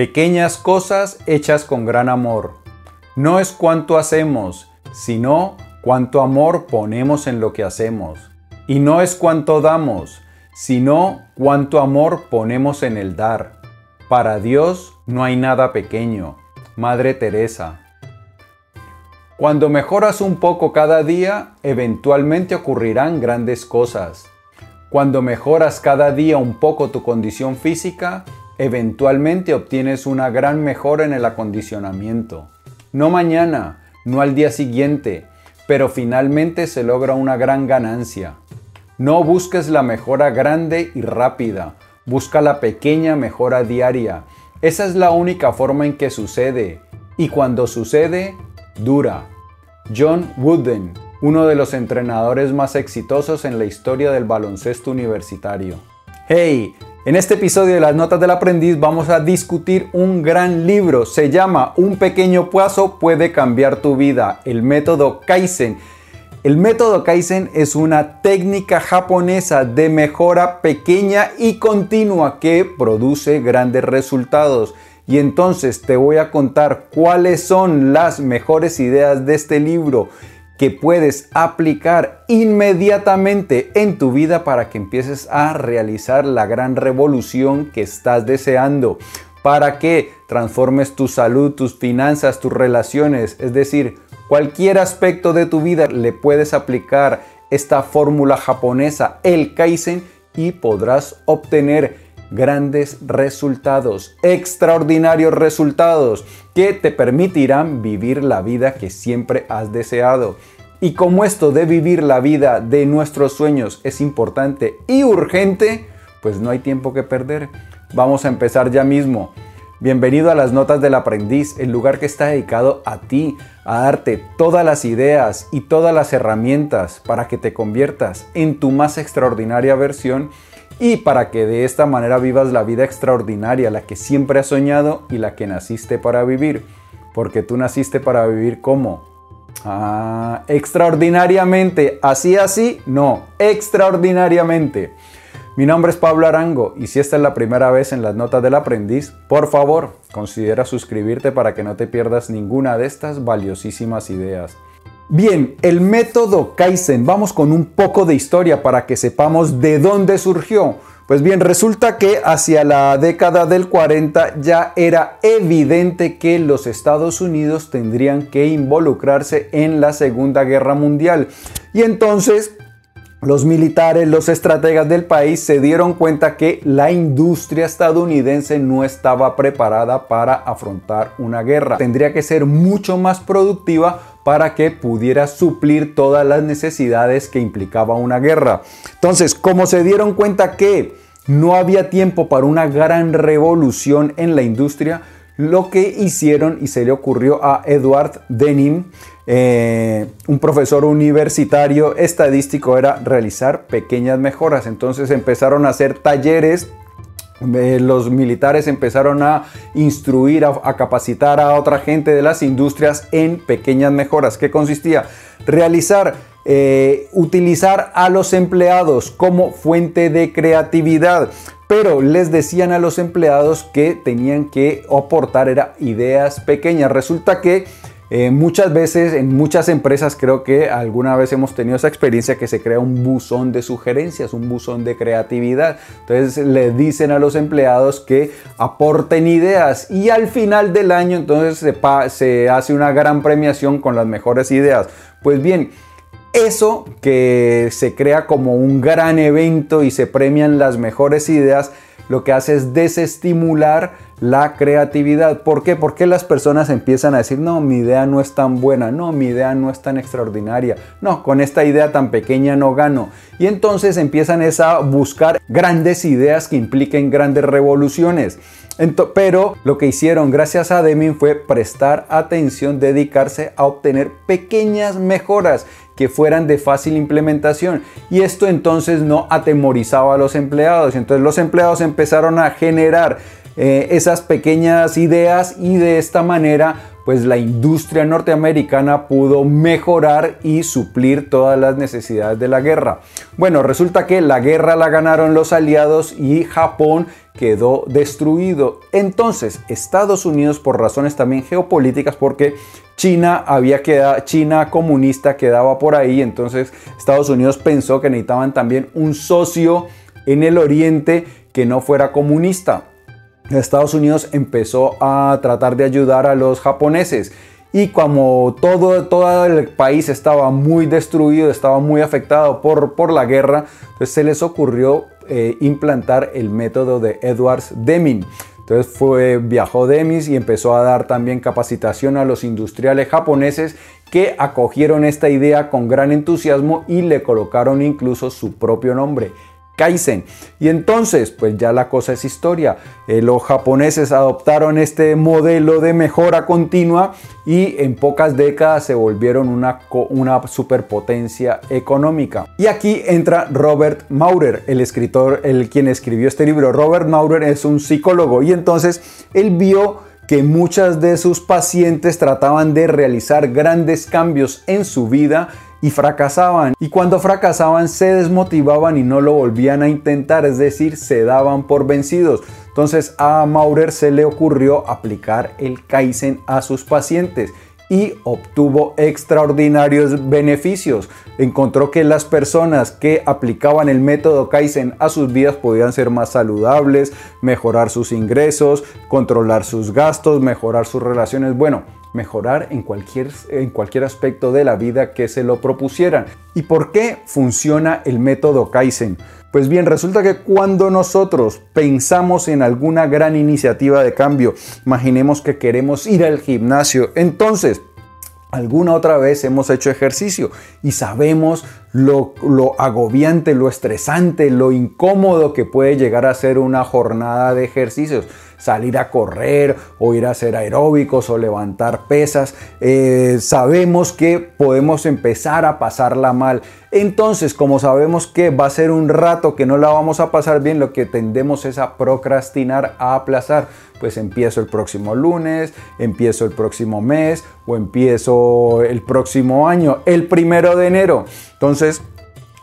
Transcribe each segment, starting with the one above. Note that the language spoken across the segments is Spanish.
Pequeñas cosas hechas con gran amor. No es cuánto hacemos, sino cuánto amor ponemos en lo que hacemos. Y no es cuánto damos, sino cuánto amor ponemos en el dar. Para Dios no hay nada pequeño. Madre Teresa. Cuando mejoras un poco cada día, eventualmente ocurrirán grandes cosas. Cuando mejoras cada día un poco tu condición física, eventualmente obtienes una gran mejora en el acondicionamiento. No mañana, no al día siguiente, pero finalmente se logra una gran ganancia. No busques la mejora grande y rápida, busca la pequeña mejora diaria. Esa es la única forma en que sucede, y cuando sucede, dura. John Wooden, uno de los entrenadores más exitosos en la historia del baloncesto universitario. Hey, en este episodio de las Notas del Aprendiz vamos a discutir un gran libro. Se llama Un pequeño paso puede cambiar tu vida, el método Kaizen. El método Kaizen es una técnica japonesa de mejora pequeña y continua que produce grandes resultados. Y entonces te voy a contar cuáles son las mejores ideas de este libro que puedes aplicar inmediatamente en tu vida para que empieces a realizar la gran revolución que estás deseando, para que transformes tu salud, tus finanzas, tus relaciones, es decir, cualquier aspecto de tu vida le puedes aplicar esta fórmula japonesa, el Kaizen, y podrás obtener grandes resultados, extraordinarios resultados que te permitirán vivir la vida que siempre has deseado. Y como esto de vivir la vida de nuestros sueños es importante y urgente, pues no hay tiempo que perder. Vamos a empezar ya mismo. Bienvenido a las Notas del Aprendiz, el lugar que está dedicado a ti, a darte todas las ideas y todas las herramientas para que te conviertas en tu más extraordinaria versión y para que de esta manera vivas la vida extraordinaria, la que siempre has soñado y la que naciste para vivir. Porque tú naciste para vivir como? Ah, extraordinariamente. Así, así, no, extraordinariamente. Mi nombre es Pablo Arango y si esta es la primera vez en las notas del aprendiz, por favor, considera suscribirte para que no te pierdas ninguna de estas valiosísimas ideas. Bien, el método Kaizen, vamos con un poco de historia para que sepamos de dónde surgió. Pues bien, resulta que hacia la década del 40 ya era evidente que los Estados Unidos tendrían que involucrarse en la Segunda Guerra Mundial. Y entonces los militares, los estrategas del país se dieron cuenta que la industria estadounidense no estaba preparada para afrontar una guerra. Tendría que ser mucho más productiva para que pudiera suplir todas las necesidades que implicaba una guerra. Entonces, como se dieron cuenta que no había tiempo para una gran revolución en la industria, lo que hicieron y se le ocurrió a Edward Denning, eh, un profesor universitario estadístico, era realizar pequeñas mejoras. Entonces empezaron a hacer talleres los militares empezaron a instruir, a, capacitar a otra gente de las industrias en pequeñas mejoras. ¿Qué consistía? Realizar, eh, utilizar a los empleados como fuente de creatividad. Pero les decían a los empleados que tenían que aportar era ideas pequeñas. Resulta que eh, muchas veces en muchas empresas creo que alguna vez hemos tenido esa experiencia que se crea un buzón de sugerencias, un buzón de creatividad. Entonces le dicen a los empleados que aporten ideas y al final del año entonces se, se hace una gran premiación con las mejores ideas. Pues bien, eso que se crea como un gran evento y se premian las mejores ideas, lo que hace es desestimular la creatividad. ¿Por qué? Porque las personas empiezan a decir, no, mi idea no es tan buena, no, mi idea no es tan extraordinaria, no, con esta idea tan pequeña no gano. Y entonces empiezan a buscar grandes ideas que impliquen grandes revoluciones. pero lo que hicieron gracias a Deming fue prestar atención, dedicarse a obtener pequeñas mejoras que fueran de fácil implementación. Y esto entonces no atemorizaba a los empleados. Entonces los empleados empezaron a generar eh, esas pequeñas ideas y de esta manera pues la industria norteamericana pudo mejorar y suplir todas las necesidades de la guerra. Bueno, resulta que la guerra la ganaron los aliados y Japón quedó destruido. Entonces, Estados Unidos, por razones también geopolíticas, porque China había quedado, China comunista quedaba por ahí, entonces Estados Unidos pensó que necesitaban también un socio en el oriente que no fuera comunista. Estados Unidos empezó a tratar de ayudar a los japoneses y como todo, el país estaba muy destruido, estaba muy afectado por, por la guerra, pues se les ocurrió eh, implantar el método de Edwards Deming. Entonces fue, viajó Demis y empezó a dar también capacitación a los industriales japoneses que acogieron esta idea con gran entusiasmo y le colocaron incluso su propio nombre, Kaizen. Y entonces, pues ya la cosa es historia. Eh, los japoneses adoptaron este modelo de mejora continua y en pocas décadas se volvieron una, una superpotencia económica. Y aquí entra Robert Maurer, el escritor, el quien escribió este libro. Robert Maurer es un psicólogo y entonces él vio que muchas de sus pacientes trataban de realizar grandes cambios en su vida y fracasaban. Y cuando fracasaban se desmotivaban y no lo volvían a intentar, es decir, se daban por vencidos. Entonces a Maurer se le ocurrió aplicar el Kaizen a sus pacientes y obtuvo extraordinarios beneficios. Encontró que las personas que aplicaban el método Kaizen a sus vidas podían ser más saludables, mejorar sus ingresos, controlar sus gastos, mejorar sus relaciones. Bueno, mejorar en cualquier, en cualquier aspecto de la vida que se lo propusieran. ¿Y por qué funciona el método Kaizen? Pues bien, resulta que cuando nosotros pensamos en alguna gran iniciativa de cambio, imaginemos que queremos ir al gimnasio, entonces alguna otra vez hemos hecho ejercicio y sabemos lo, lo, agobiante, lo estresante, lo incómodo que puede llegar a ser una jornada de ejercicios salir a correr o ir a hacer aeróbicos o levantar pesas, eh, sabemos que podemos empezar a pasarla mal. Entonces, como sabemos que va a ser un rato que no la vamos a pasar bien, lo que tendemos es a procrastinar, a aplazar. Pues empiezo el próximo lunes, empiezo el próximo mes o empiezo el próximo año, el primero de enero. Entonces,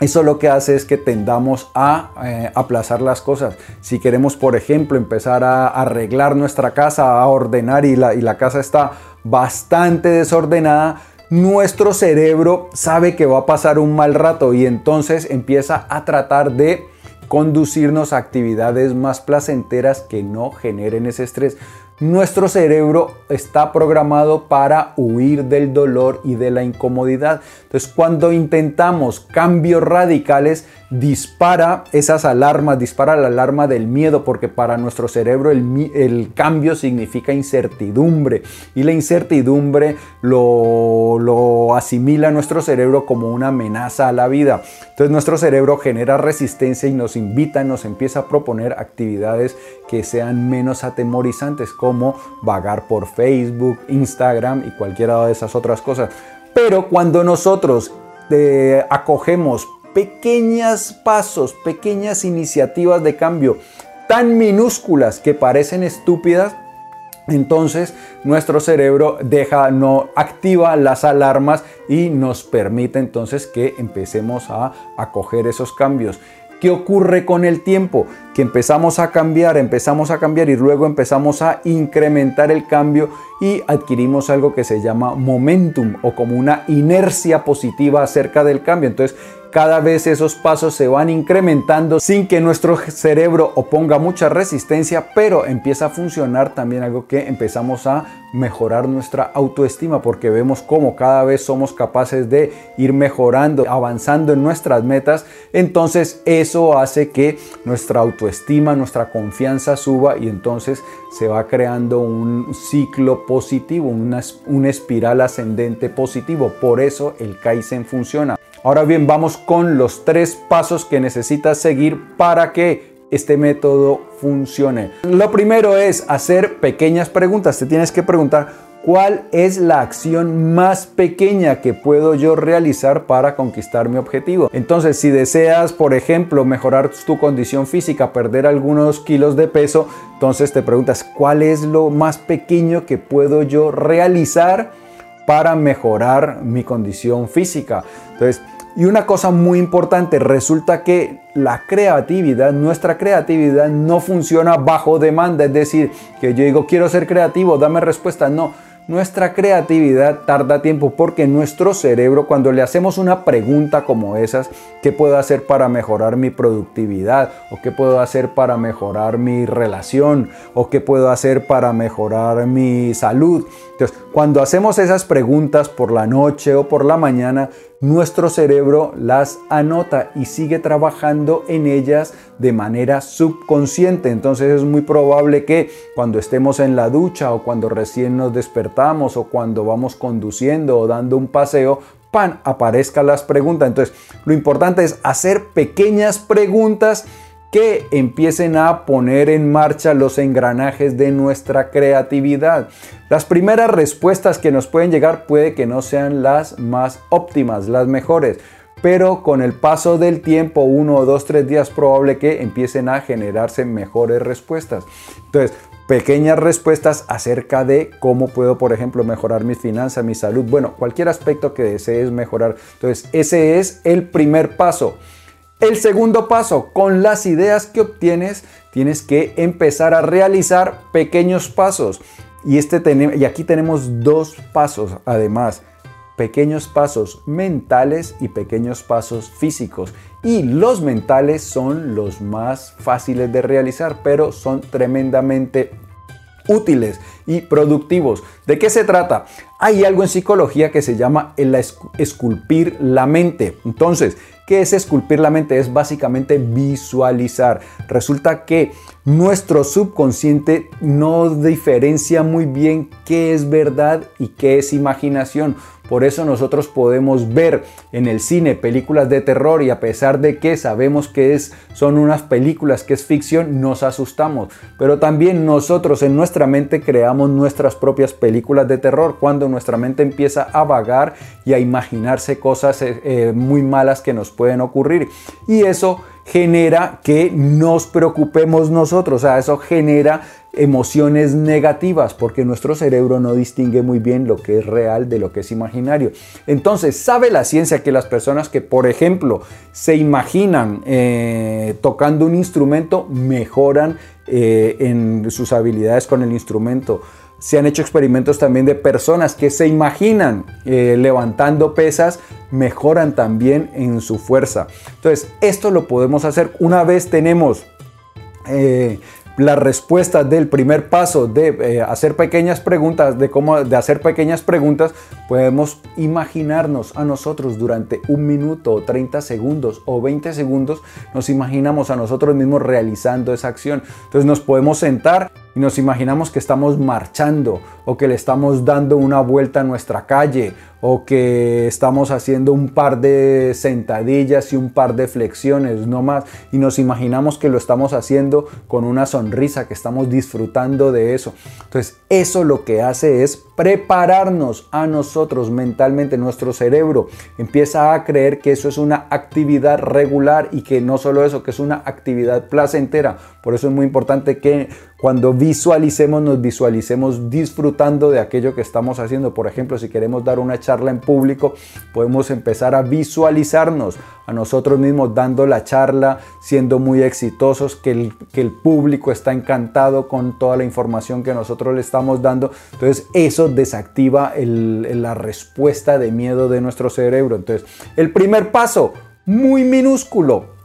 eso lo que hace es que tendamos a eh, aplazar las cosas. Si queremos, por ejemplo, empezar a arreglar nuestra casa, a ordenar y la, y la casa está bastante desordenada, nuestro cerebro sabe que va a pasar un mal rato y entonces empieza a tratar de conducirnos a actividades más placenteras que no generen ese estrés. Nuestro cerebro está programado para huir del dolor y de la incomodidad. Entonces cuando intentamos cambios radicales, dispara esas alarmas, dispara la alarma del miedo, porque para nuestro cerebro el, cambio significa incertidumbre y la incertidumbre lo, lo asimila nuestro cerebro como una amenaza a la vida. Entonces nuestro cerebro genera resistencia y nos invita, nos empieza a proponer actividades que sean menos atemorizantes, como vagar por Facebook, Instagram y cualquiera de esas otras cosas. Pero cuando nosotros eh, acogemos pequeños pasos, pequeñas iniciativas de cambio tan minúsculas que parecen estúpidas, entonces nuestro cerebro deja no activa las alarmas y nos permite entonces que empecemos a acoger esos cambios. ¿Qué ocurre con el tiempo? Que empezamos a cambiar, empezamos a cambiar y luego empezamos a incrementar el cambio y adquirimos algo que se llama momentum o como una inercia positiva acerca del cambio. Entonces, cada vez esos pasos se van incrementando sin que nuestro cerebro oponga mucha resistencia, pero empieza a funcionar también algo que empezamos a mejorar nuestra autoestima porque vemos cómo cada vez somos capaces de ir mejorando, avanzando en nuestras metas. Entonces eso hace que nuestra autoestima, nuestra confianza suba y entonces se va creando un ciclo positivo, una, espiral ascendente positivo. Por eso el Kaizen funciona. Ahora bien, vamos con los tres pasos que necesitas seguir para que este método funcione. Lo primero es hacer pequeñas preguntas. Te tienes que preguntar ¿Cuál es la acción más pequeña que puedo yo realizar para conquistar mi objetivo? Entonces, si deseas, por ejemplo, mejorar tu condición física, perder algunos kilos de peso, entonces te preguntas, ¿cuál es lo más pequeño que puedo yo realizar para mejorar mi condición física? Entonces, y una cosa muy importante, resulta que la creatividad, nuestra creatividad no funciona bajo demanda, es decir, que yo digo, quiero ser creativo, dame respuesta, no nuestra creatividad tarda tiempo porque nuestro cerebro, cuando le hacemos una pregunta como esas, ¿qué puedo hacer para mejorar mi productividad? ¿O qué puedo hacer para mejorar mi relación? ¿O qué puedo hacer para mejorar mi salud? Entonces, cuando hacemos esas preguntas por la noche o por la mañana, nuestro cerebro las anota y sigue trabajando en ellas de manera subconsciente. Entonces es muy probable que cuando estemos en la ducha o cuando recién nos despertamos o cuando vamos conduciendo o dando un paseo, pan, aparezcan las preguntas. Entonces lo importante es hacer pequeñas preguntas que empiecen a poner en marcha los engranajes de nuestra creatividad. Las primeras respuestas que nos pueden llegar puede que no sean las más óptimas, las mejores, pero con el paso del tiempo, uno o dos, tres días, probable que empiecen a generarse mejores respuestas. Entonces, pequeñas respuestas acerca de cómo puedo, por ejemplo, mejorar mi finanzas, mi salud, bueno, cualquier aspecto que desees mejorar. Entonces, ese es el primer paso. El segundo paso, con las ideas que obtienes, tienes que empezar a realizar pequeños pasos. Y, este y aquí tenemos dos pasos además, pequeños pasos mentales y pequeños pasos físicos. Y los mentales son los más fáciles de realizar, pero son tremendamente útiles y productivos. ¿De qué se trata? Hay algo en psicología que se llama el esculpir la mente. Entonces, ¿qué es esculpir la mente? Es básicamente visualizar. Resulta que nuestro subconsciente no diferencia muy bien qué es verdad y qué es imaginación. Por eso nosotros podemos ver en el cine películas de terror y a pesar de que sabemos que es, son unas películas que es ficción, nos asustamos. Pero también nosotros en nuestra mente creamos nuestras propias películas de terror cuando nuestra mente empieza a vagar y a imaginarse cosas eh, eh, muy malas que nos pueden ocurrir. Y eso genera que nos preocupemos nosotros, o sea, eso genera emociones negativas porque nuestro cerebro no distingue muy bien lo que es real de lo que es imaginario. Entonces, sabe la ciencia que las personas que, por ejemplo, se imaginan eh, tocando un instrumento mejoran eh, en sus habilidades con el instrumento. Se han hecho experimentos también de personas que se imaginan eh, levantando pesas, mejoran también en su fuerza. Entonces, esto lo podemos hacer una vez tenemos la respuesta del primer paso de eh, hacer pequeñas preguntas, de cómo de hacer pequeñas preguntas, podemos imaginarnos a nosotros durante un minuto o 30 segundos o 20 segundos, nos imaginamos a nosotros mismos realizando esa acción. Entonces nos podemos sentar y nos imaginamos que estamos marchando o que le estamos dando una vuelta a nuestra calle o que estamos haciendo un par de sentadillas y un par de flexiones, no más, y nos imaginamos que lo estamos haciendo con una sonrisa, que estamos disfrutando de eso. Entonces, eso lo que hace es prepararnos a nosotros mentalmente, nuestro cerebro empieza a creer que eso es una actividad regular y que no solo eso, que es una actividad placentera. Por eso es muy importante que cuando visualicemos, nos visualicemos disfrutando de aquello que estamos haciendo. Por ejemplo, si queremos dar una charla en público, podemos empezar a visualizarnos a nosotros mismos dando la charla, siendo muy exitosos, que el, que el público está encantado con toda la información que nosotros le estamos dando. Entonces, eso desactiva la respuesta de miedo de nuestro cerebro. Entonces, el primer paso, muy minúsculo,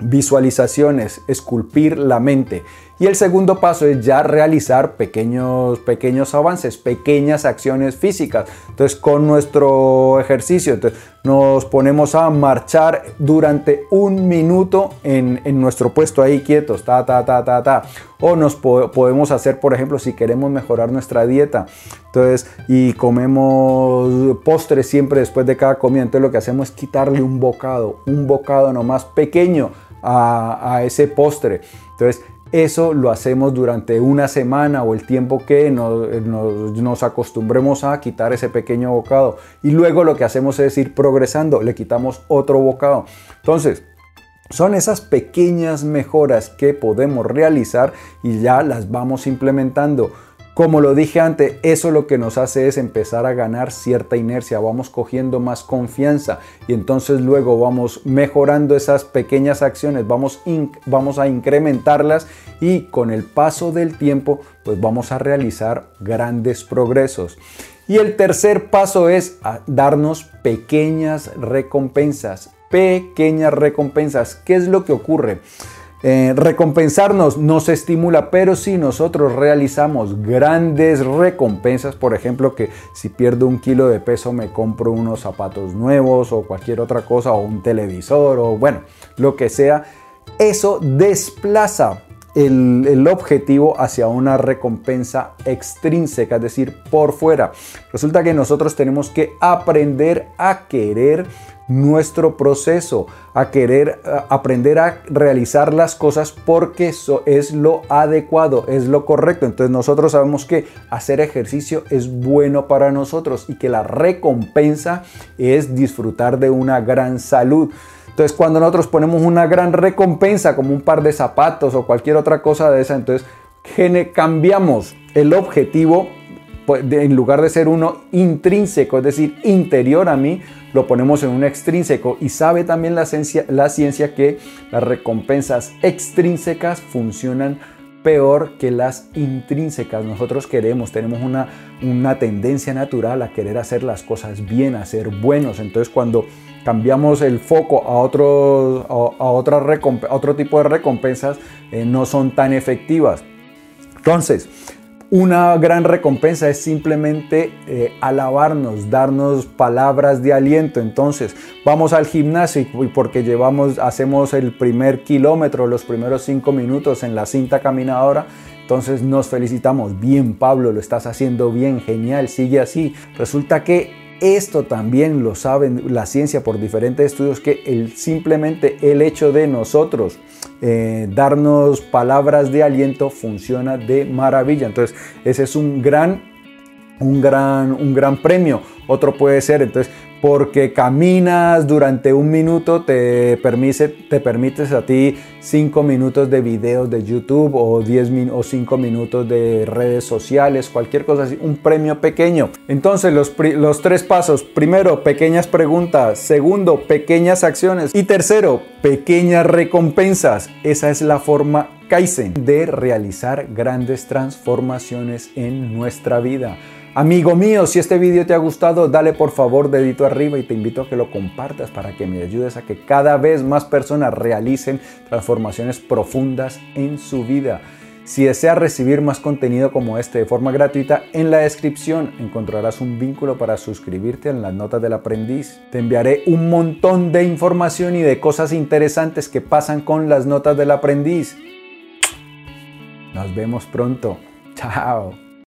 visualizaciones, esculpir la mente. Y el segundo paso es ya realizar pequeños, pequeños avances, pequeñas acciones físicas. Entonces con nuestro ejercicio entonces, nos ponemos a marchar durante un minuto en, nuestro puesto ahí quietos, ta, ta, ta, ta, ta. O nos podemos hacer, por ejemplo, si queremos mejorar nuestra dieta. Entonces, y comemos postres siempre después de cada comida. Entonces lo que hacemos es quitarle un bocado, un bocado nomás pequeño a, a ese postre. Entonces, eso lo hacemos durante una semana o el tiempo que nos, nos, acostumbremos a quitar ese pequeño bocado. Y luego lo que hacemos es ir progresando, le quitamos otro bocado. Entonces, son esas pequeñas mejoras que podemos realizar y ya las vamos implementando. Como lo dije antes, eso lo que nos hace es empezar a ganar cierta inercia, vamos cogiendo más confianza y entonces luego vamos mejorando esas pequeñas acciones, vamos, vamos a incrementarlas y con el paso del tiempo pues vamos a realizar grandes progresos. Y el tercer paso es darnos pequeñas recompensas, pequeñas recompensas. ¿Qué es lo que ocurre? Eh, recompensarnos nos estimula, pero si nosotros realizamos grandes recompensas, por ejemplo, que si pierdo un kilo de peso me compro unos zapatos nuevos o cualquier otra cosa, o un televisor, o bueno, lo que sea, eso desplaza el, el, objetivo hacia una recompensa extrínseca, es decir, por fuera. Resulta que nosotros tenemos que aprender a querer nuestro proceso, a querer aprender a realizar las cosas porque eso es lo adecuado, es lo correcto. Entonces nosotros sabemos que hacer ejercicio es bueno para nosotros y que la recompensa es disfrutar de una gran salud. Entonces cuando nosotros ponemos una gran recompensa como un par de zapatos o cualquier otra cosa de esa, entonces cambiamos el objetivo pues, en lugar de ser uno intrínseco, es decir, interior a mí, lo ponemos en un extrínseco y sabe también la ciencia, la ciencia que las recompensas extrínsecas funcionan peor que las intrínsecas. Nosotros queremos, tenemos una, una tendencia natural a querer hacer las cosas bien, a ser buenos. Entonces cuando cambiamos el foco a otro, a, otra otro tipo de recompensas, eh, no son tan efectivas. Entonces, una gran recompensa es simplemente eh, alabarnos, darnos palabras de aliento. Entonces, vamos al gimnasio y porque llevamos, hacemos el primer kilómetro, los primeros cinco minutos en la cinta caminadora. Entonces nos felicitamos, bien Pablo, lo estás haciendo bien, genial, sigue así. Resulta que esto también lo saben la ciencia por diferentes estudios que el, simplemente el hecho de nosotros eh, darnos palabras de aliento funciona de maravilla. Entonces ese es un gran, un gran, un gran premio. Otro puede ser, entonces porque caminas durante un minuto te, permite, te permites a ti 5 minutos de videos de YouTube o 10 o 5 minutos de redes sociales, cualquier cosa así, un premio pequeño. Entonces los, los tres pasos, primero, pequeñas preguntas, segundo, pequeñas acciones y tercero, pequeñas recompensas. Esa es la forma Kaizen de realizar grandes transformaciones en nuestra vida. Amigo mío, si este video te ha gustado, dale por favor dedito arriba y te invito a que lo compartas para que me ayudes a que cada vez más personas realicen transformaciones profundas en su vida. Si deseas recibir más contenido como este de forma gratuita, en la descripción encontrarás un vínculo para suscribirte en las notas del aprendiz. Te enviaré un montón de información y de cosas interesantes que pasan con las notas del aprendiz. Nos vemos pronto. Chao.